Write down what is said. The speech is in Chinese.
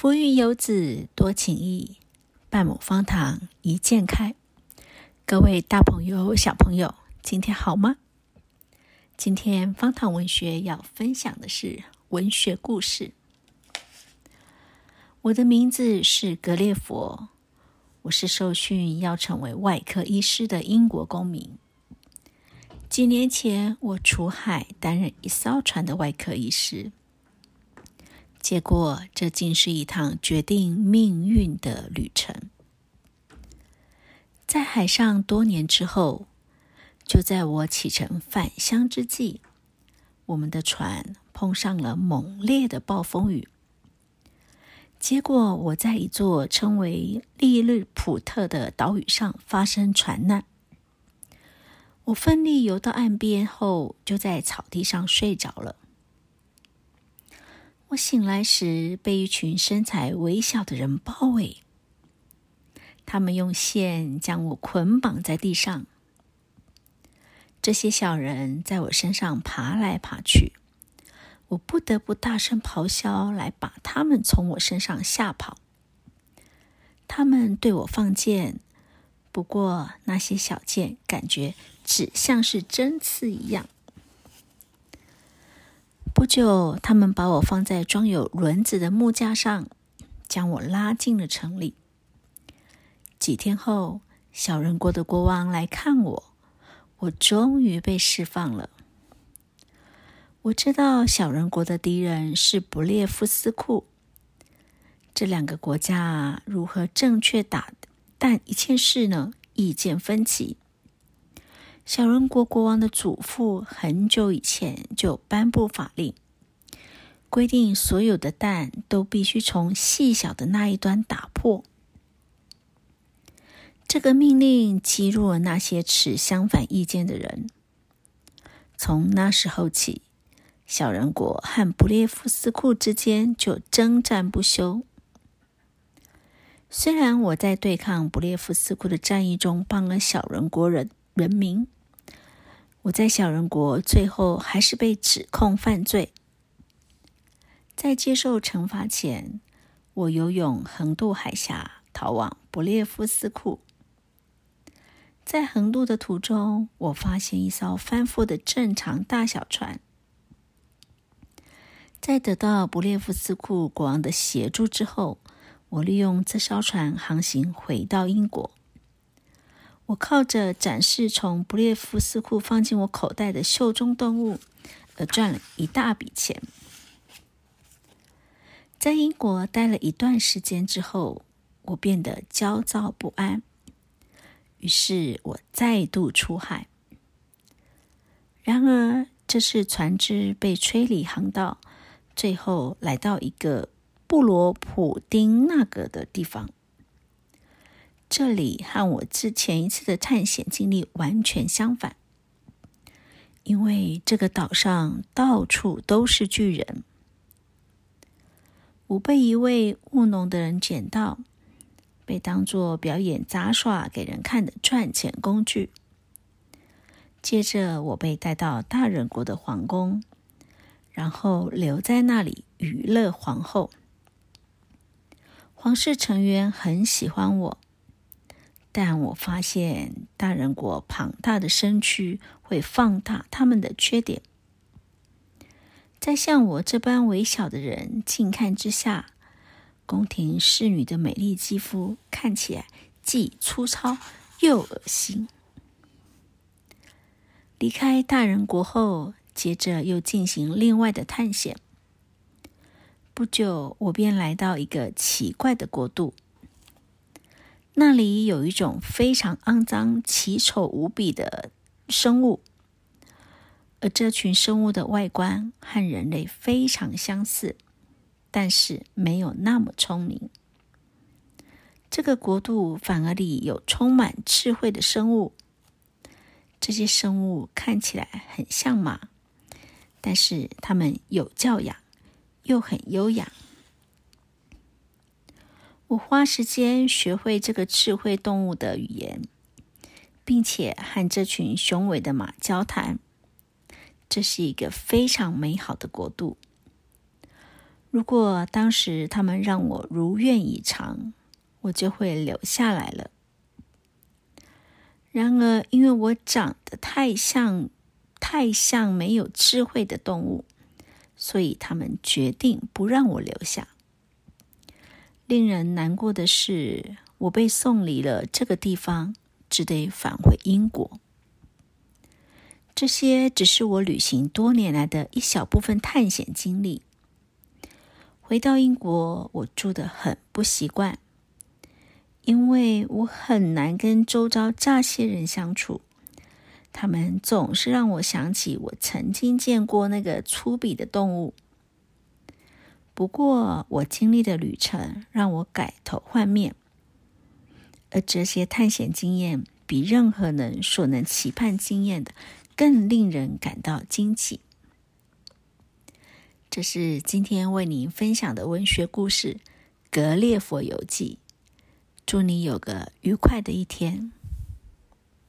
浮云游子多情意，半亩方塘一鉴开。各位大朋友、小朋友，今天好吗？今天方塘文学要分享的是文学故事。我的名字是格列佛，我是受训要成为外科医师的英国公民。几年前，我出海担任一艘船的外科医师。结果，这竟是一趟决定命运的旅程。在海上多年之后，就在我启程返乡之际，我们的船碰上了猛烈的暴风雨。结果，我在一座称为利日普特的岛屿上发生船难。我奋力游到岸边后，就在草地上睡着了。我醒来时，被一群身材微小的人包围。他们用线将我捆绑在地上。这些小人在我身上爬来爬去，我不得不大声咆哮来把他们从我身上吓跑。他们对我放箭，不过那些小箭感觉只像是针刺一样。不久，他们把我放在装有轮子的木架上，将我拉进了城里。几天后，小人国的国王来看我，我终于被释放了。我知道小人国的敌人是不列夫斯库。这两个国家如何正确打，但一件事呢，意见分歧。小人国国王的祖父很久以前就颁布法令，规定所有的蛋都必须从细小的那一端打破。这个命令激怒了那些持相反意见的人。从那时候起，小人国和布列夫斯库之间就征战不休。虽然我在对抗布列夫斯库的战役中帮了小人国人人民。我在小人国最后还是被指控犯罪。在接受惩罚前，我游泳横渡海峡，逃往布列夫斯库。在横渡的途中，我发现一艘翻覆的正常大小船。在得到布列夫斯库国王的协助之后，我利用这艘船航行回到英国。我靠着展示从布列夫斯库放进我口袋的袖中动物，而赚了一大笔钱。在英国待了一段时间之后，我变得焦躁不安，于是我再度出海。然而，这次船只被吹离航道，最后来到一个布罗普丁纳格的地方。这里和我之前一次的探险经历完全相反，因为这个岛上到处都是巨人。我被一位务农的人捡到，被当作表演杂耍给人看的赚钱工具。接着，我被带到大人国的皇宫，然后留在那里娱乐皇后。皇室成员很喜欢我。但我发现，大人国庞大的身躯会放大他们的缺点。在像我这般微小的人近看之下，宫廷侍女的美丽肌肤看起来既粗糙又恶心。离开大人国后，接着又进行另外的探险。不久，我便来到一个奇怪的国度。那里有一种非常肮脏、奇丑无比的生物，而这群生物的外观和人类非常相似，但是没有那么聪明。这个国度反而里有充满智慧的生物，这些生物看起来很像马，但是它们有教养，又很优雅。我花时间学会这个智慧动物的语言，并且和这群雄伟的马交谈。这是一个非常美好的国度。如果当时他们让我如愿以偿，我就会留下来了。然而，因为我长得太像太像没有智慧的动物，所以他们决定不让我留下。令人难过的是，我被送离了这个地方，只得返回英国。这些只是我旅行多年来的一小部分探险经历。回到英国，我住得很不习惯，因为我很难跟周遭这些人相处。他们总是让我想起我曾经见过那个粗鄙的动物。不过，我经历的旅程让我改头换面，而这些探险经验比任何人所能期盼经验的。更令人感到惊奇。这是今天为您分享的文学故事《格列佛游记》。祝你有个愉快的一天。